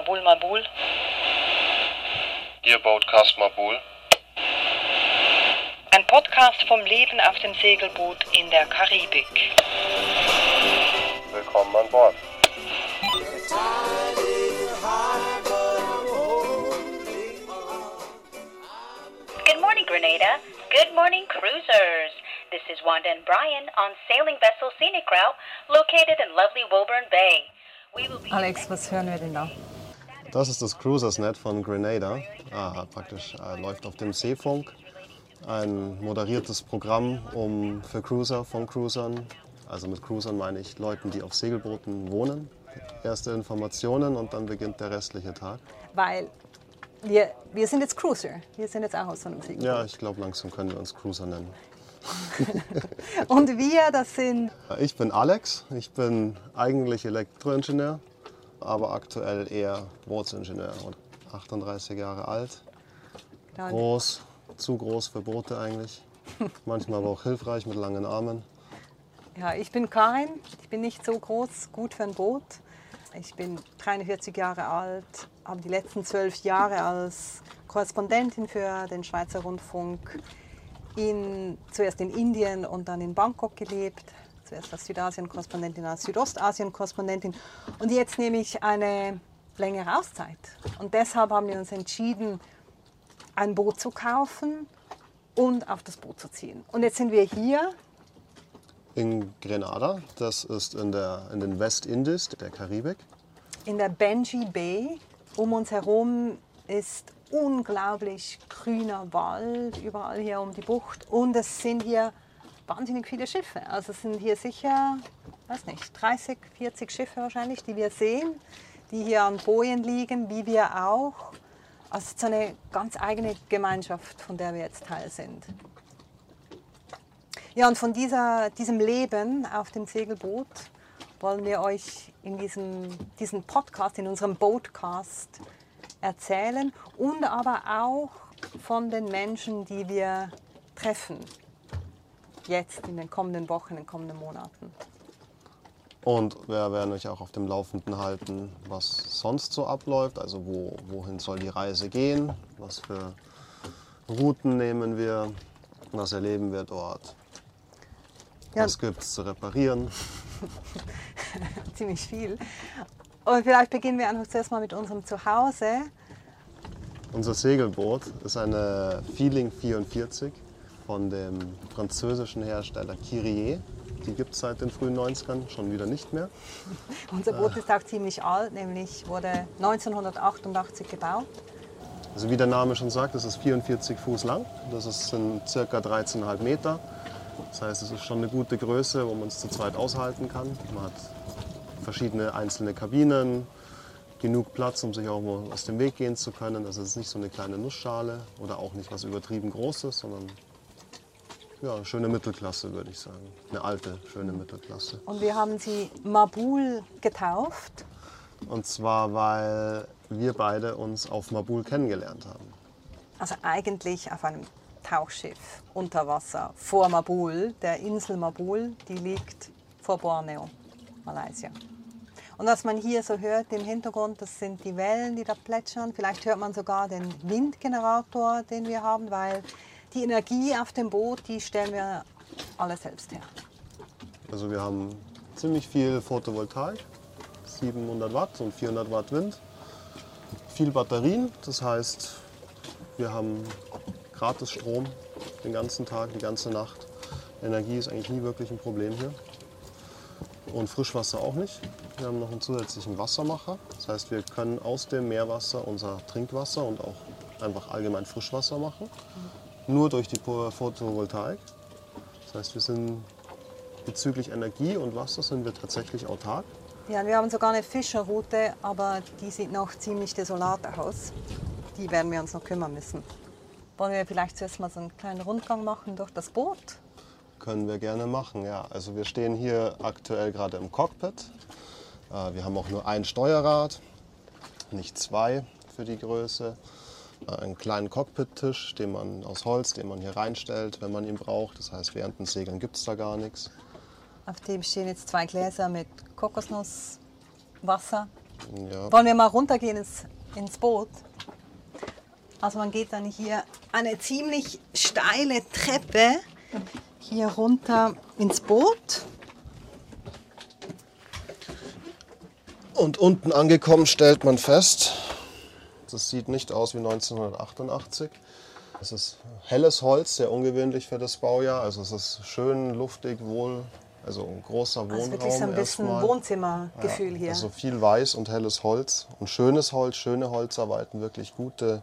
Mabul Mabul. Ihr Boatcast Mabul. Ein Podcast vom Leben auf dem Segelboot in der Karibik. Willkommen an Bord. Good morning, Grenada. Good morning, cruisers. This is Wanda and Brian on sailing vessel Scenic Route, located in lovely Woburn Bay. We will be Alex, was hören wir denn da? Das ist das Cruisersnet von Grenada. Ah, praktisch äh, läuft auf dem Seefunk. Ein moderiertes Programm um, für Cruiser von Cruisern. Also mit Cruisern meine ich Leuten, die auf Segelbooten wohnen. Erste Informationen und dann beginnt der restliche Tag. Weil wir, wir sind jetzt Cruiser. Wir sind jetzt auch aus so einem Segelboot. Ja, ich glaube, langsam können wir uns Cruiser nennen. Und wir, das sind Ich bin Alex, ich bin eigentlich Elektroingenieur, aber aktuell eher Bootsingenieur und 38 Jahre alt. Groß, zu groß für Boote eigentlich. Manchmal aber auch hilfreich mit langen Armen. Ja, ich bin Karin. Ich bin nicht so groß, gut für ein Boot. Ich bin 43 Jahre alt, habe die letzten zwölf Jahre als Korrespondentin für den Schweizer Rundfunk in, zuerst in Indien und dann in Bangkok gelebt. Zuerst als Südasien-Korrespondentin, als Südostasien-Korrespondentin. Und jetzt nehme ich eine längere Auszeit. Und deshalb haben wir uns entschieden, ein Boot zu kaufen und auf das Boot zu ziehen. Und jetzt sind wir hier In Grenada, das ist in, der, in den Westindies der Karibik. in der Benji Bay. Um uns herum ist unglaublich grüner Wald, überall hier um die Bucht. Und es sind hier wahnsinnig viele Schiffe. Also es sind hier sicher, weiß nicht, 30, 40 Schiffe wahrscheinlich, die wir sehen, die hier an Bojen liegen, wie wir auch. Also es ist eine ganz eigene Gemeinschaft, von der wir jetzt Teil sind. Ja, und von dieser, diesem Leben auf dem Segelboot wollen wir euch in diesem, diesem Podcast, in unserem Boatcast erzählen und aber auch von den Menschen, die wir treffen. Jetzt in den kommenden Wochen, in den kommenden Monaten. Und wir werden euch auch auf dem Laufenden halten, was sonst so abläuft. Also wo, wohin soll die Reise gehen, was für Routen nehmen wir, was erleben wir dort. Ja. Was gibt es zu reparieren? Ziemlich viel. Und vielleicht beginnen wir einfach zuerst mal mit unserem Zuhause. Unser Segelboot ist eine Feeling 44 von dem französischen Hersteller Kyrie. Die gibt es seit den frühen 90ern schon wieder nicht mehr. Unser Boot ist auch ziemlich alt, nämlich wurde 1988 gebaut. Also wie der Name schon sagt, es ist 44 Fuß lang. Das ist, sind circa 13,5 Meter. Das heißt, es ist schon eine gute Größe, wo man es zu zweit aushalten kann. Man hat verschiedene einzelne Kabinen, genug Platz, um sich auch mal aus dem Weg gehen zu können. Also es ist nicht so eine kleine Nussschale oder auch nicht was übertrieben Großes, sondern ja, schöne Mittelklasse, würde ich sagen. Eine alte, schöne Mittelklasse. Und wir haben sie Mabul getauft. Und zwar, weil wir beide uns auf Mabul kennengelernt haben. Also eigentlich auf einem Tauchschiff unter Wasser vor Mabul, der Insel Mabul, die liegt vor Borneo, Malaysia. Und was man hier so hört im Hintergrund, das sind die Wellen, die da plätschern. Vielleicht hört man sogar den Windgenerator, den wir haben, weil die Energie auf dem Boot, die stellen wir alle selbst her. Also wir haben ziemlich viel Photovoltaik, 700 Watt und 400 Watt Wind. Viel Batterien, das heißt, wir haben gratis Strom den ganzen Tag, die ganze Nacht. Energie ist eigentlich nie wirklich ein Problem hier. Und Frischwasser auch nicht. Wir haben noch einen zusätzlichen Wassermacher. Das heißt, wir können aus dem Meerwasser unser Trinkwasser und auch einfach allgemein Frischwasser machen. Nur durch die Photovoltaik. Das heißt, wir sind bezüglich Energie und Wasser sind wir tatsächlich autark. Ja, wir haben sogar eine Fischerroute, aber die sieht noch ziemlich desolat aus. Die werden wir uns noch kümmern müssen. Wollen wir vielleicht zuerst mal so einen kleinen Rundgang machen durch das Boot? Können wir gerne machen, ja. Also wir stehen hier aktuell gerade im Cockpit. Äh, Wir haben auch nur ein Steuerrad, nicht zwei für die Größe. Einen kleinen Cockpit-Tisch, den man aus Holz, den man hier reinstellt, wenn man ihn braucht. Das heißt, während dem Segeln gibt es da gar nichts. Auf dem stehen jetzt zwei Gläser mit Kokosnusswasser. Ja. Wollen wir mal runtergehen ins, ins Boot? Also man geht dann hier eine ziemlich steile Treppe hier runter ins Boot. Und unten angekommen stellt man fest, das sieht nicht aus wie 1988. Es ist helles Holz, sehr ungewöhnlich für das Baujahr. Also es ist schön, luftig, wohl, also ein großer Wohnraum Also wirklich so ein bisschen. Wohnzimmergefühl hier. Also viel weiß und helles Holz und schönes Holz, schöne Holzarbeiten, wirklich gute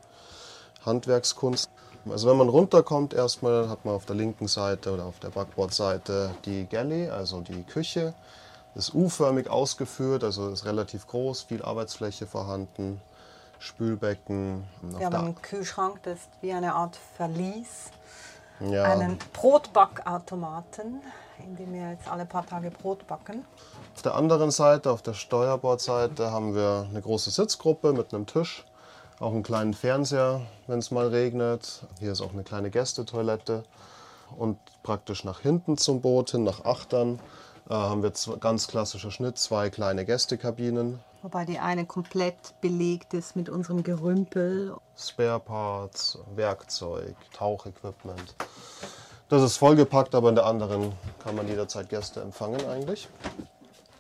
Handwerkskunst. Also wenn man runterkommt, erstmal hat man auf der linken Seite oder auf der Backbordseite die Galley, also die Küche. Ist U-förmig ausgeführt, also ist relativ groß, viel Arbeitsfläche vorhanden, Spülbecken. Wir haben einen Kühlschrank, das ist wie eine Art Verlies. ja, Einen Brotbackautomaten, in dem wir jetzt alle paar Tage Brot backen. Auf der anderen Seite, auf der Steuerbordseite, haben wir eine große Sitzgruppe mit einem Tisch, auch einen kleinen Fernseher, wenn es mal regnet. Hier ist auch eine kleine Gästetoilette. Und praktisch nach hinten zum Boot hin, nach Achtern, äh, haben wir ganz klassischer Schnitt, zwei kleine Gästekabinen, Wobei die eine komplett belegt ist mit unserem Gerümpel. Spare Parts, Werkzeug, Tauchequipment. Das ist vollgepackt, aber in der anderen kann man jederzeit Gäste empfangen eigentlich.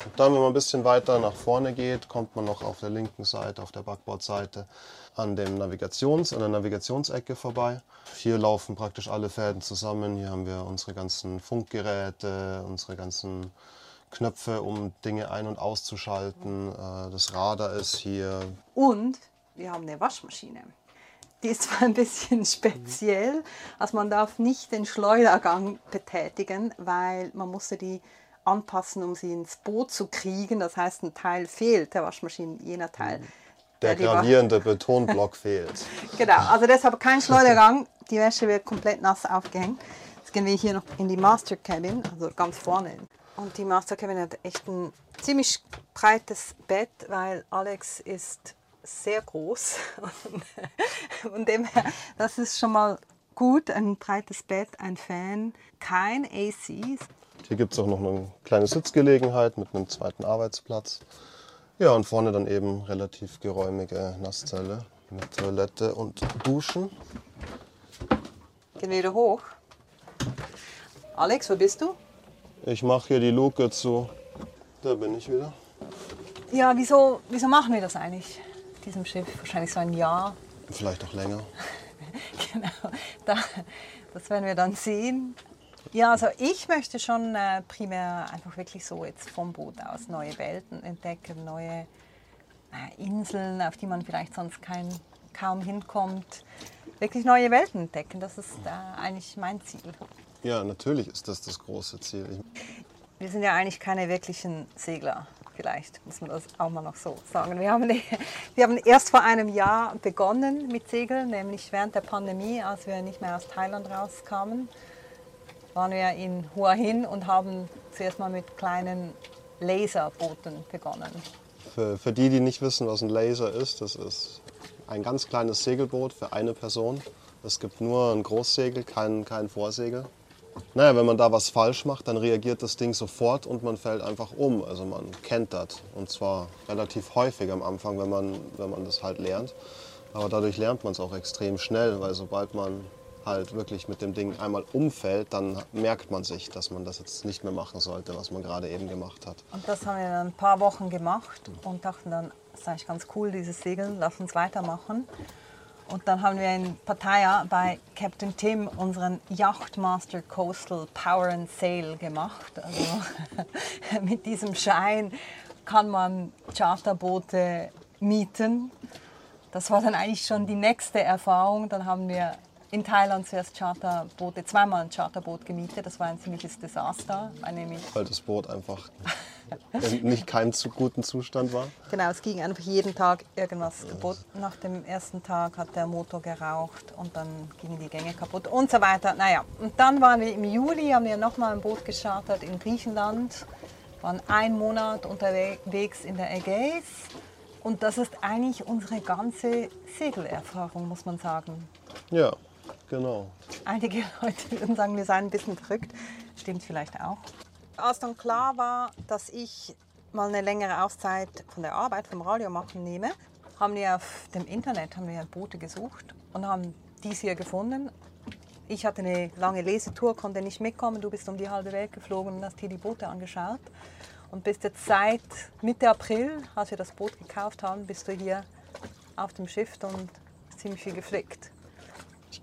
Und dann, wenn man ein bisschen weiter nach vorne geht, kommt man noch auf der linken Seite, auf der Backbordseite, an, dem Navigations-, an der Navigationsecke vorbei. Hier laufen praktisch alle Fäden zusammen. Hier haben wir unsere ganzen Funkgeräte, unsere ganzen Knöpfe, um Dinge ein- und auszuschalten. Äh, Das Radar ist hier, Und wir haben eine Waschmaschine. Die ist zwar ein bisschen speziell, also man darf nicht den Schleudergang betätigen, weil man musste die anpassen, um sie ins Boot zu kriegen. Das heißt, ein Teil fehlt der Waschmaschine, jener Teil. der die Wa- gravierende Betonblock fehlt. Genau, also deshalb kein Schleudergang. Die Wäsche wird komplett nass aufgehängt. Jetzt gehen wir hier noch in die Master Cabin, also ganz vorne. Und die Master Cabin hat echt ein ziemlich breites Bett, weil Alex ist sehr groß. Und von dem her, das ist schon mal gut. Ein breites Bett, ein Fan, kein AC. Hier gibt es auch noch eine kleine Sitzgelegenheit mit einem zweiten Arbeitsplatz. Ja, und vorne dann eben relativ geräumige Nasszelle mit Toilette und Duschen. Gehen wir wieder hoch. Alex, wo bist du? Ich mache hier die Luke zu. Da bin ich wieder. Ja, wieso, wieso machen wir das eigentlich, diesem Schiff? Wahrscheinlich so ein Jahr. Vielleicht auch länger. Genau, da, das werden wir dann sehen. Ja, also ich möchte schon äh, primär einfach wirklich so jetzt vom Boot aus neue Welten entdecken, neue äh, Inseln, auf die man vielleicht sonst kein, kaum hinkommt. Wirklich neue Welten entdecken, das ist äh, eigentlich mein Ziel. Ja, natürlich ist das das große Ziel. Wir sind ja eigentlich keine wirklichen Segler. Vielleicht muss man das auch mal noch so sagen. Wir haben, wir haben erst vor einem Jahr begonnen mit Segeln, nämlich während der Pandemie, als wir nicht mehr aus Thailand rauskamen, waren wir in Hua Hin und haben zuerst mal mit kleinen Laserbooten begonnen. für, für die, die nicht wissen, was ein Laser ist, das ist ein ganz kleines Segelboot für eine Person. Es gibt nur ein Großsegel, kein, kein Vorsegel. Naja, wenn man da was falsch macht, dann reagiert das Ding sofort und man fällt einfach um. Also man kentert. Und zwar relativ häufig am Anfang, wenn man, wenn man das halt lernt. Aber dadurch lernt man es auch extrem schnell, weil sobald man halt wirklich mit dem Ding einmal umfällt, dann merkt man sich, dass man das jetzt nicht mehr machen sollte, was man gerade eben gemacht hat. Und das haben wir dann ein paar Wochen gemacht und dachten dann, das ist eigentlich ganz cool, dieses Segeln, lass uns weitermachen. Und dann haben wir in Pattaya bei Captain Tim unseren Yachtmaster Coastal Power and Sail gemacht. Also mit diesem Schein kann man Charterboote mieten. Das war dann eigentlich schon die nächste Erfahrung. Dann haben wir in Thailand zuerst Charterboote, zweimal ein Charterboot gemietet. Das war ein ziemliches Desaster, weil nämlich weil das Boot einfach in nicht keinem zu guten Zustand war. Genau, es ging einfach jeden Tag irgendwas kaputt. Nach dem ersten Tag hat der Motor geraucht und dann gingen die Gänge kaputt und so weiter. Naja, und dann waren wir im Juli, haben wir nochmal ein Boot geschartert in Griechenland, waren einen Monat unterwegs in der Ägäis. Und das ist eigentlich unsere ganze Segelerfahrung, muss man sagen. Ja, genau. Einige Leute würden sagen, wir seien ein bisschen verrückt. Stimmt vielleicht auch. Als dann klar war, dass ich mal eine längere Auszeit von der Arbeit, vom Radio machen nehme, haben wir auf dem Internet haben wir Boote gesucht und haben dies hier gefunden. Ich hatte eine lange Lesetour, konnte nicht mitkommen. Du bist um die halbe Welt geflogen und hast hier die Boote angeschaut. Und bist jetzt seit Mitte April, als wir das Boot gekauft haben, bist du hier auf dem Schiff und ziemlich viel geflickt.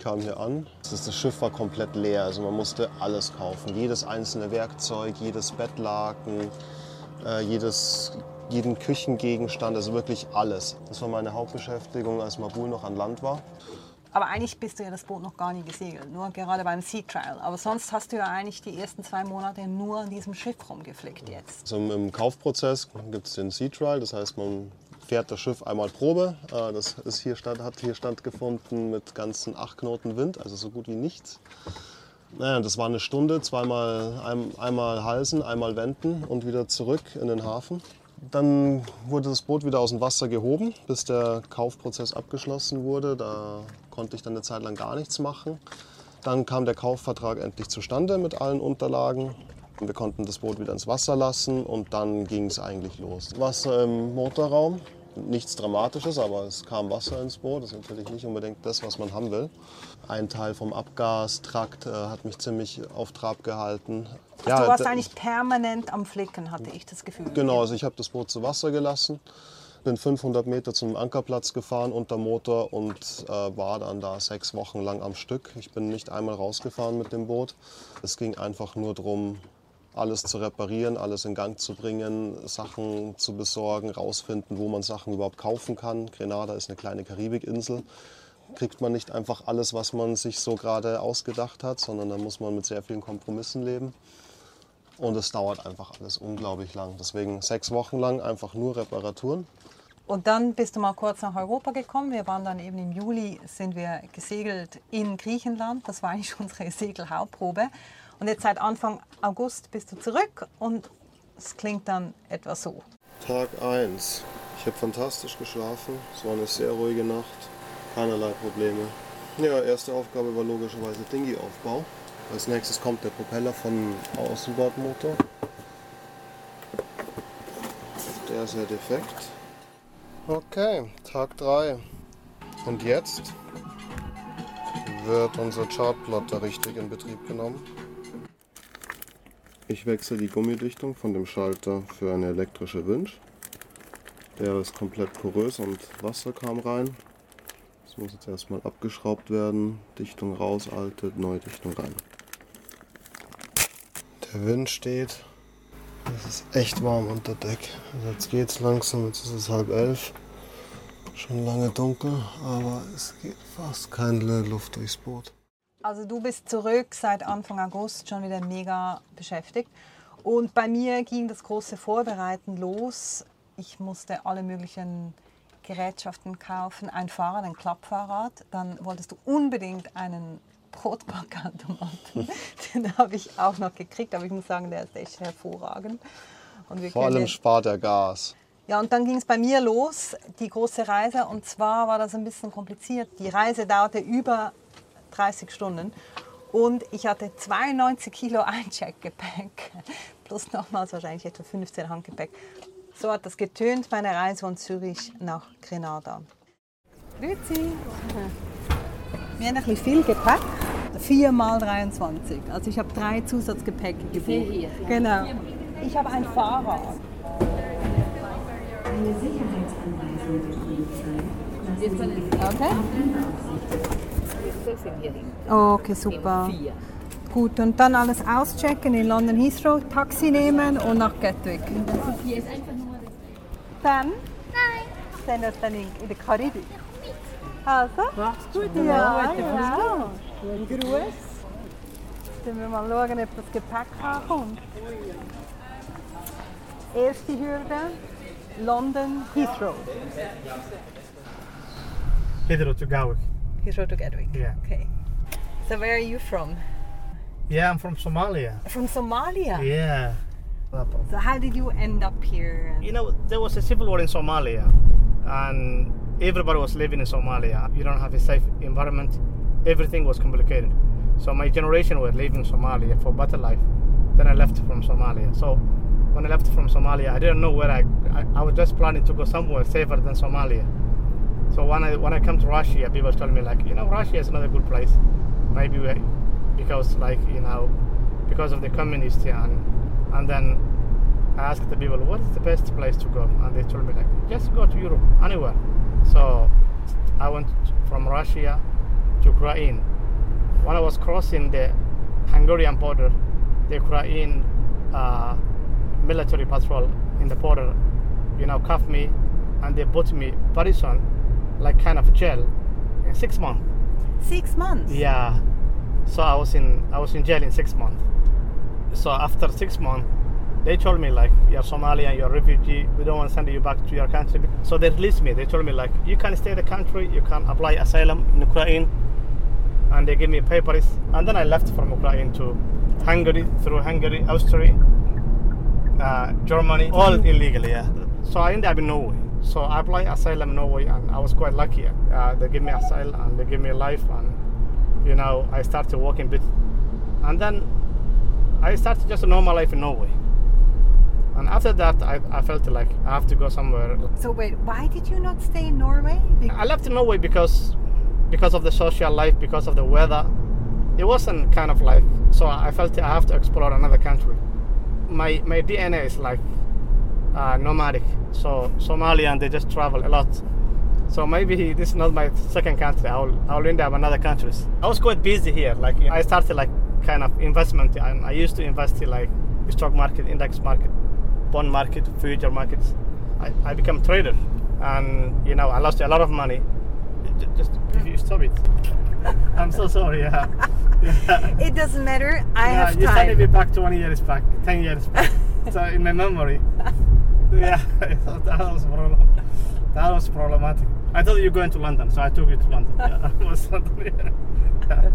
Kam hier an, das Schiff war komplett leer, also man musste alles kaufen. Jedes einzelne Werkzeug, jedes Bettlaken, äh, jedes, jeden Küchengegenstand, also wirklich alles. Das war meine Hauptbeschäftigung, als Mabul noch an Land war. Aber eigentlich bist du ja das Boot noch gar nie gesegelt, nur gerade beim Sea Trial. Aber sonst hast du ja eigentlich die ersten zwei Monate nur an diesem Schiff rumgeflickt jetzt. Also im Kaufprozess gibt es den Sea Trial, das heißt, man fährt das Schiff einmal Probe. Äh, Das ist hier stand, hat hier stattgefunden mit ganzen acht Knoten Wind, also so gut wie nichts. Naja, das war eine Stunde, zweimal ein, einmal halsen, einmal wenden und wieder zurück in den Hafen. Dann wurde das Boot wieder aus dem Wasser gehoben, bis der Kaufprozess abgeschlossen wurde. Da konnte ich dann eine Zeit lang gar nichts machen. Dann kam der Kaufvertrag endlich zustande mit allen Unterlagen. Wir konnten das Boot wieder ins Wasser lassen und dann ging es eigentlich los. Wasser im Motorraum, nichts Dramatisches, aber es kam Wasser ins Boot. Das ist natürlich nicht unbedingt das, was man haben will. Ein Teil vom Abgastrakt äh, hat mich ziemlich auf Trab gehalten. du warst eigentlich permanent am Flicken, hatte ich das Gefühl. Genau, also ich habe das Boot zu Wasser gelassen, bin 500 Meter zum Ankerplatz gefahren unter Motor und äh, war dann da sechs Wochen lang am Stück. Ich bin nicht einmal rausgefahren mit dem Boot. Es ging einfach nur darum, alles zu reparieren, alles in Gang zu bringen, Sachen zu besorgen, rausfinden, wo man Sachen überhaupt kaufen kann. Grenada ist eine kleine Karibikinsel. Kriegt man nicht einfach alles, was man sich so gerade ausgedacht hat, sondern da muss man mit sehr vielen Kompromissen leben. Und es dauert einfach alles unglaublich lang. Deswegen sechs Wochen lang einfach nur Reparaturen. Und dann bist du mal kurz nach Europa gekommen. Wir waren dann eben im Juli, sind wir gesegelt in Griechenland. Das war eigentlich unsere Segelhauptprobe. Und jetzt seit Anfang August bist du zurück und es klingt dann etwa so. Tag 1. Ich habe fantastisch geschlafen. Es war eine sehr ruhige Nacht. Keinerlei Probleme. Ja, erste Aufgabe war logischerweise Dingy-Aufbau. Als nächstes kommt der Propeller vom Außenbordmotor. Der ist ja defekt. Okay, Tag 3. Und jetzt wird unser Chartplotter richtig in Betrieb genommen. Ich wechsle die Gummidichtung von dem Schalter für eine elektrische Winch. Der ist komplett porös und Wasser kam rein. Das muss jetzt erstmal abgeschraubt werden. Dichtung raus, alte, neue Dichtung rein. Der Wind steht. Es ist echt warm unter Deck. Also jetzt geht's langsam, jetzt ist es halb elf. Schon lange dunkel, aber es geht fast keine Luft durchs Boot. Also du bist zurück seit Anfang August schon wieder mega beschäftigt. Und bei mir ging das große Vorbereiten los. Ich musste alle möglichen Gerätschaften kaufen, ein Fahrrad, ein Klappfahrrad. Dann wolltest du unbedingt einen Brotbackautomaten. Den habe ich auch noch gekriegt, aber ich muss sagen, der ist echt hervorragend. Und wir Vor allem spart er Gas. ja, und dann ging es bei mir los, die große Reise. Und zwar war das ein bisschen kompliziert. Die Reise dauerte über 30 Stunden. Und ich hatte 92 Kilo Eincheckgepäck. Plus nochmals wahrscheinlich etwa 15 Handgepäck. So hat das getönt, meine Reise von Zürich nach Grenada. Grüezi. Wir haben ein bisschen viel Gepäck. 4 mal 23. Also ich habe drei Zusatzgepäcke gebucht. hier. Genau. Ich habe ein Fahrrad. Eine Sicherheitsanweisung. Okay. Das sind hier hin. Okay, super. Vier. Gut, und dann alles auschecken in London Heathrow, Taxi nehmen und nach Gatwick. Ist Dann? Nein. Sind wir dann in, in der Karibik? Also? Mach's gut. Ja, ja. Ein Gruß. Dann wir mal schauen, ob das Gepäck ankommt. Erste Hürde, London Heathrow. Heathrow to Gatwick. Heathrow to Gatwick. Yeah. Okay. So where are you from? Yeah, I'm from Somalia. From Somalia. Yeah. So how did you end up here? You know, there was a civil war in Somalia, and everybody was living in Somalia. You don't have a safe environment. Everything was complicated. So my generation were living in Somalia for better life. Then I left from Somalia. So when I left from Somalia, I didn't know where I, I, I was just planning to go somewhere safer than Somalia. So when I when I come to Russia, people tell me like, you know, Russia is not a good place. Maybe we, because like you know, because of the communists and and then I asked the people, what is the best place to go? And they told me like, just go to Europe, anywhere. So I went from Russia to Ukraine. When I was crossing the Hungarian border, the Ukraine uh, military patrol in the border, you know, cuffed me and they put me very soon, like kind of jail, six months. Six months. Yeah. So I was in I was in jail in six months. So after six months, they told me like you're Somalian, you're a refugee. We don't want to send you back to your country. So they released me. They told me like you can stay in the country, you can apply asylum in Ukraine, and they gave me papers. And then I left from Ukraine to Hungary through Hungary, Austria, uh, Germany, all illegally. Yeah. So I ended up in Norway. So I applied asylum in Norway, and I was quite lucky. Uh, they gave me asylum and they gave me a life, and you know I started working bit, and then I started just a normal life in Norway. And after that, I, I felt like I have to go somewhere. So wait, why did you not stay in Norway? I left Norway because because of the social life, because of the weather. It wasn't kind of like so. I felt I have to explore another country. My my DNA is like uh, nomadic. So Somalian they just travel a lot. So maybe this is not my second country. I'll I'll end up in other countries. I was quite busy here. Like I started like kind of investment. And I used to invest in like stock market, index market, bond market, future markets. I, I became trader, and you know I lost a lot of money. Just if you stop it. I'm so sorry. Yeah. yeah. it doesn't matter. I yeah, have you sent time. me back 20 years back, 10 years back. so in my memory. yeah, that was problem. That was problematic. I thought you were going to London, so I took you to London. Yeah, was London. Yeah.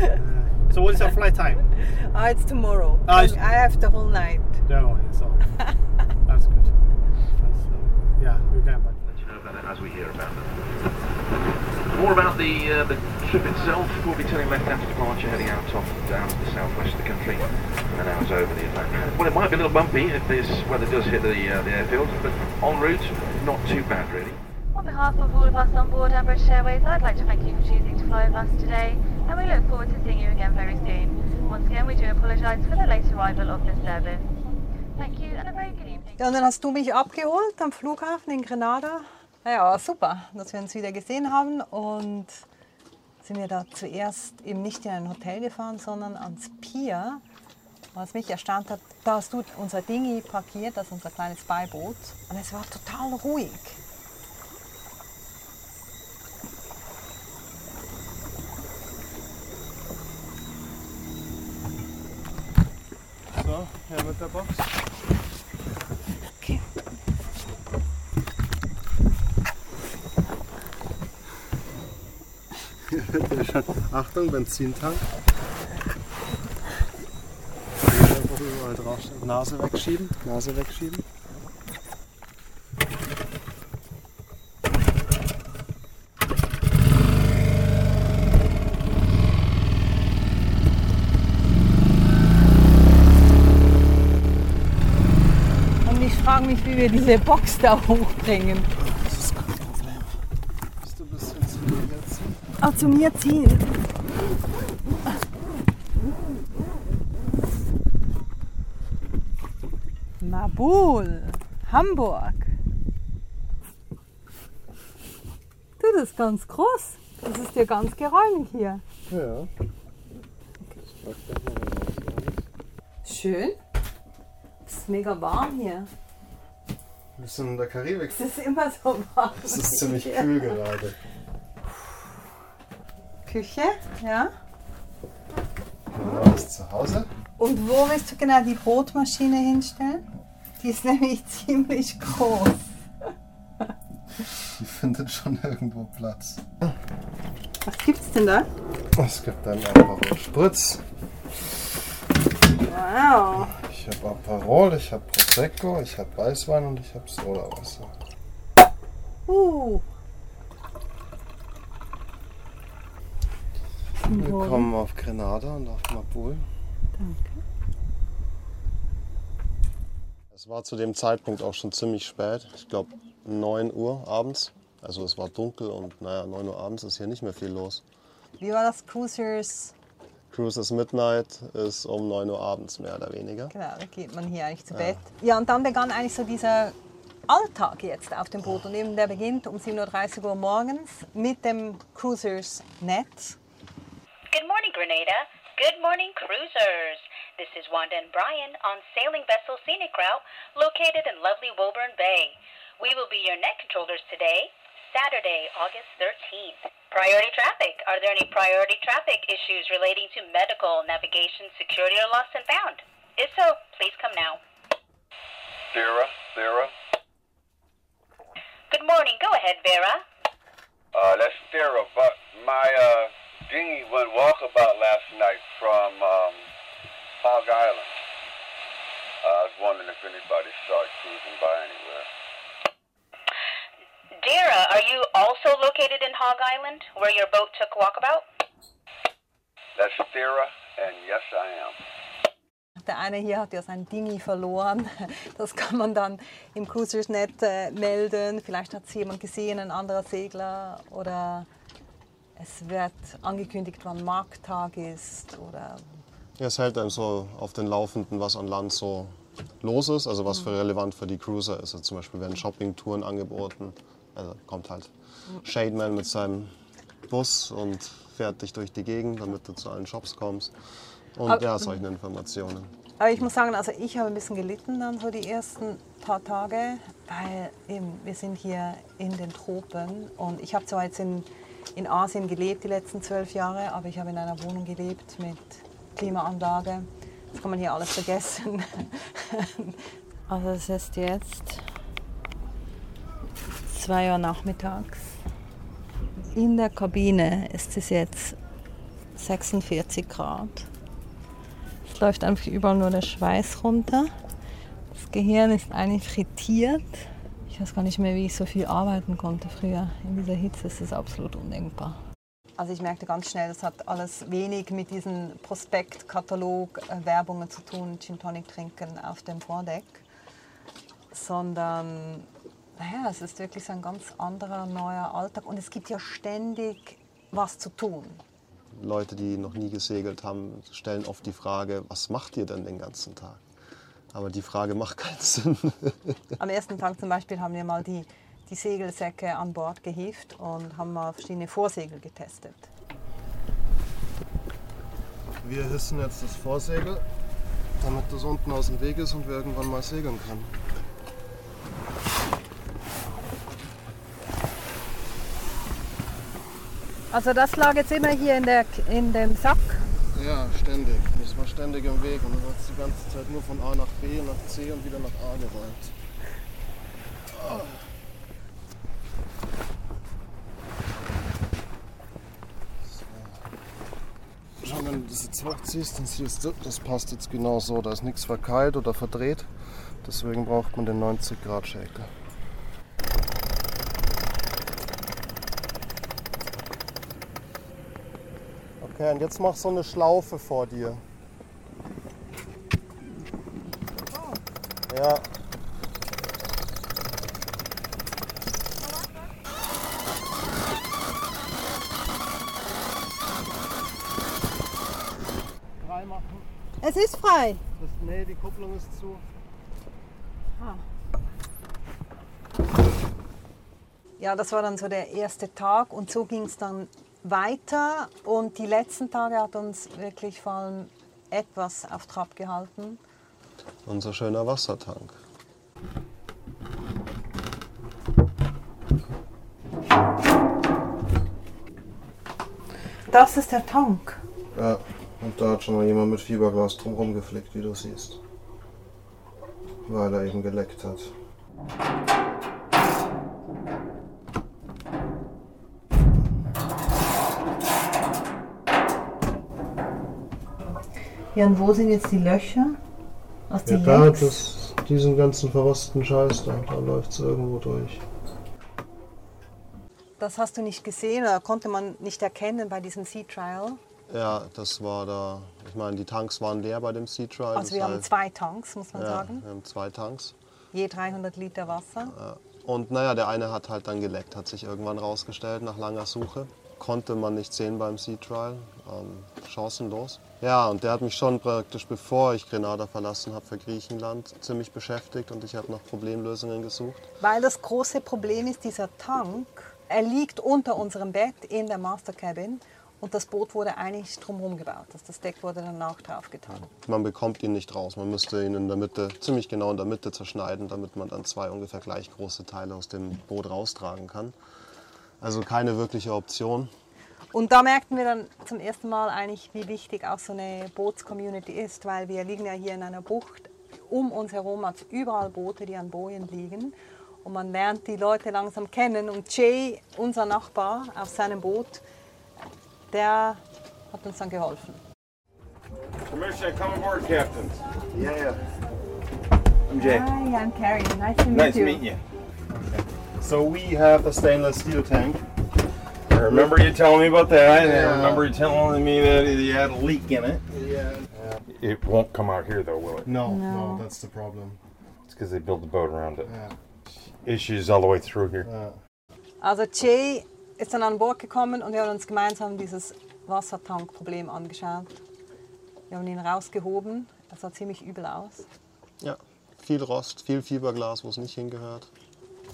Yeah. so what is your flight time? Ah, it's tomorrow. Ah, it's- I have the whole night. January. So that's good. That's, uh, yeah, we're going back. let you know about it as we hear about them. More about the uh, the trip itself. We'll be turning left after departure, heading out off down to the southwest of the country, and then out over the Atlantic. Well, it might be a little bumpy if this weather does hit the uh, the airfield, but en route, not too bad really. On behalf of all of us on board and British Airways, I'd like to thank you for choosing to fly with us today, and we look forward to seeing you again very soon. Once again, we do apologise for the late arrival of this service. Thank you and a very good evening. Ja, und dann hast du mich abgeholt am Flughafen in Grenada. Ja, war super, dass wir uns wieder gesehen haben. Und sind wir da zuerst eben nicht in ein Hotel gefahren, sondern ans Pier. Was mich erstaunt hat, da hast du unser Dingi parkiert, das ist unser kleines Beiboot. Und es war total ruhig. So, her mit der Box. Okay. Achtung, Benzintank. Nase wegschieben, Nase wegschieben. Und ich frage mich, wie wir diese Box da hochbringen. Das ist kein Problem. Bist du ein bisschen zu mir Ah, zu mir ziehen. Mabul, Hamburg. Du, das ist ganz groß. Das ist ja ganz geräumig hier. Ja. Schön. Es ist mega warm hier. Wir sind in der Karibik. Es ist immer so warm. Es ist ziemlich kühl gerade. Küche, ja. Ist zu Hause. Und wo willst du genau die Brotmaschine hinstellen? Die ist nämlich ziemlich groß. Die findet schon irgendwo Platz. Was gibt's denn da? Es gibt einen Aperol Spritz. Wow. Ich habe Aperol, ich habe Prosecco, ich habe Weißwein und ich habe Sodawasser. Uh. Willkommen auf Grenada und auf Mabul. Danke. Es war zu dem Zeitpunkt auch schon ziemlich spät. Ich glaube 9 Uhr abends. Also es war dunkel und naja, 9 Uhr abends ist hier nicht mehr viel los. Wie war das Cruisers? Cruises Midnight ist um 9 Uhr abends mehr oder weniger. Genau, da geht man hier eigentlich zu Bett. Ja, und dann begann eigentlich so dieser Alltag jetzt auf dem Boot. Und eben der beginnt um 7.30 Uhr morgens mit dem Cruisers Net. Grenada. Good morning, cruisers. This is Wanda and Brian on sailing vessel Scenic Route, located in lovely Woburn Bay. We will be your net controllers today, Saturday, August 13th. Priority traffic. Are there any priority traffic issues relating to medical, navigation, security, or lost and found? If so, please come now. Vera, Vera. Good morning. Go ahead, Vera. Uh, that's Vera, but my uh, dinghy went walkabout last night from um, Hog Island. Uh, I was wondering if anybody saw it cruising by anywhere. Dara, are you also located in Hog Island, where your boat took walkabout? That's Vera, and yes, I am. Der eine hier hat ja sein Dingi verloren. Das kann man dann im Cruisersnet äh, melden. Vielleicht hat es jemand gesehen, ein anderer Segler. Oder es wird angekündigt, wann Markttag ist. Oder Ja, es hält einem so auf den Laufenden, was an Land so los ist, also was für relevant für die Cruiser ist. Also zum Beispiel werden Shoppingtouren angeboten. Also kommt halt Shademan mit seinem Bus und fährt dich durch die Gegend, damit du zu allen Shops kommst. Und Aber- ja, solche Informationen. Aber ich muss sagen, also ich habe ein bisschen gelitten dann so die ersten paar Tage, weil eben, wir sind hier in den Tropen und ich habe zwar jetzt in, in Asien gelebt die letzten zwölf Jahre, aber ich habe in einer Wohnung gelebt mit Klimaanlage. Das kann man hier alles vergessen. Also es ist jetzt 2 Uhr nachmittags. In der Kabine ist es jetzt 46 Grad. Es läuft einfach überall nur der Schweiß runter. Das Gehirn ist eigentlich frittiert. Ich weiß gar nicht mehr, wie ich so viel arbeiten konnte früher. In dieser Hitze ist es absolut undenkbar. Also ich merkte ganz schnell, das hat alles wenig mit diesen Prospekt-Katalog-Werbungen zu tun, Gin Tonic trinken auf dem Vordeck, sondern naja, es ist wirklich so ein ganz anderer, neuer Alltag und es gibt ja ständig was zu tun. Leute, die noch nie gesegelt haben, stellen oft die Frage, was macht ihr denn den ganzen Tag? Aber die Frage macht keinen Sinn. Am ersten Tag zum Beispiel haben wir mal die, die Segelsäcke an Bord gehievt und haben mal verschiedene Vorsegel getestet. Wir hissen jetzt das Vorsegel, damit das unten aus dem Weg ist und wir irgendwann mal segeln können. Also das lag jetzt immer hier in, der, in dem Sack. Ja, ständig. Das war ständig im Weg und du warst die ganze Zeit nur von A nach B, nach C und wieder nach A geräumt. Ah. So. Wenn du das jetzt hochziehst, dann siehst du, das passt jetzt genau so. Da ist nichts verkeilt oder verdreht. Deswegen braucht man den 90 Grad Shaker. Okay, und jetzt mach so eine Schlaufe vor dir. Ja. Frei machen. Es ist frei. Das, nee, die Kupplung ist zu. Ja, das war dann so der erste Tag und so ging es dann weiter. Und die letzten Tage hat uns wirklich vor allem etwas auf Trab gehalten. Unser schöner Wassertank. Das ist der Tank. Ja, und da hat schon mal jemand mit Fiberglas drumherum geflickt, wie du siehst. Weil er eben geleckt hat. Ja, und wo sind jetzt die Löcher? Aus Ja, die da, Lecks? das, diesen ganzen verrosteten Scheiß, da, da läuft es irgendwo durch. Das hast du nicht gesehen oder konnte man nicht erkennen bei diesem Sea Trial. Ja, das war da. Ich meine, die Tanks waren leer bei dem Sea Trial. Also wir haben heißt- zwei Tanks, muss man ja, sagen. Wir haben zwei Tanks. Je 300 Liter Wasser. Ja. Und naja, der eine hat halt dann geleckt, hat sich irgendwann rausgestellt nach langer Suche. Konnte man nicht sehen beim Sea Trial, ähm, chancenlos. Ja, und der hat mich schon praktisch, bevor ich Grenada verlassen habe für Griechenland, ziemlich beschäftigt und ich habe nach Problemlösungen gesucht. Weil das große Problem ist, dieser Tank, er liegt unter unserem Bett in der Master Cabin und das Boot wurde eigentlich drumherum gebaut. Also das Deck wurde danach drauf getan. Man bekommt ihn nicht raus. Man müsste ihn in der Mitte, ziemlich genau in der Mitte zerschneiden, damit man dann zwei ungefähr gleich große Teile aus dem Boot raustragen kann. Also keine wirkliche Option. Und da merkten wir dann zum ersten Mal eigentlich, wie wichtig auch so eine Bootscommunity ist, weil wir liegen ja hier in einer Bucht. Um uns herum hat es überall Boote, die an Bojen liegen. Und man lernt die Leute langsam kennen. Und Jay, unser Nachbar auf seinem Boot, der hat uns dann geholfen. Commissioner, come aboard, Captain. Yeah, yeah. I'm Jay. Hi, I'm Carrie. Nice to meet Nice you. meeting you. So we have a stainless steel tank. I remember you telling me about that, and I Yeah. remember you telling me that you had a leak in it. Yeah. It won't come out here, though, will it? No, No. no, that's the problem. It's because they built the boat around it. Yeah. Issues all the way through here. Yeah. Also Jay ist dann an Bord gekommen und wir haben uns gemeinsam dieses Wassertankproblem angeschaut. Wir haben ihn rausgehoben. Er sah ziemlich übel aus. Ja, viel Rost, viel Fiberglas, wo es nicht hingehört.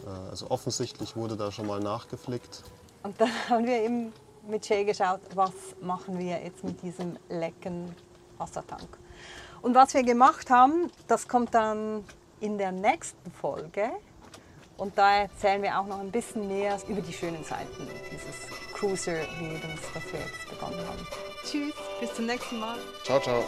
Äh, Also offensichtlich wurde da schon mal nachgeflickt. Und dann haben wir eben mit Jay geschaut, was machen wir jetzt mit diesem lecken Wassertank. Und was wir gemacht haben, das kommt dann in der nächsten Folge. Und da erzählen wir auch noch ein bisschen mehr über die schönen Seiten dieses Cruiser-Lebens, das wir jetzt begonnen haben. Tschüss, bis zum nächsten Mal. Ciao, ciao.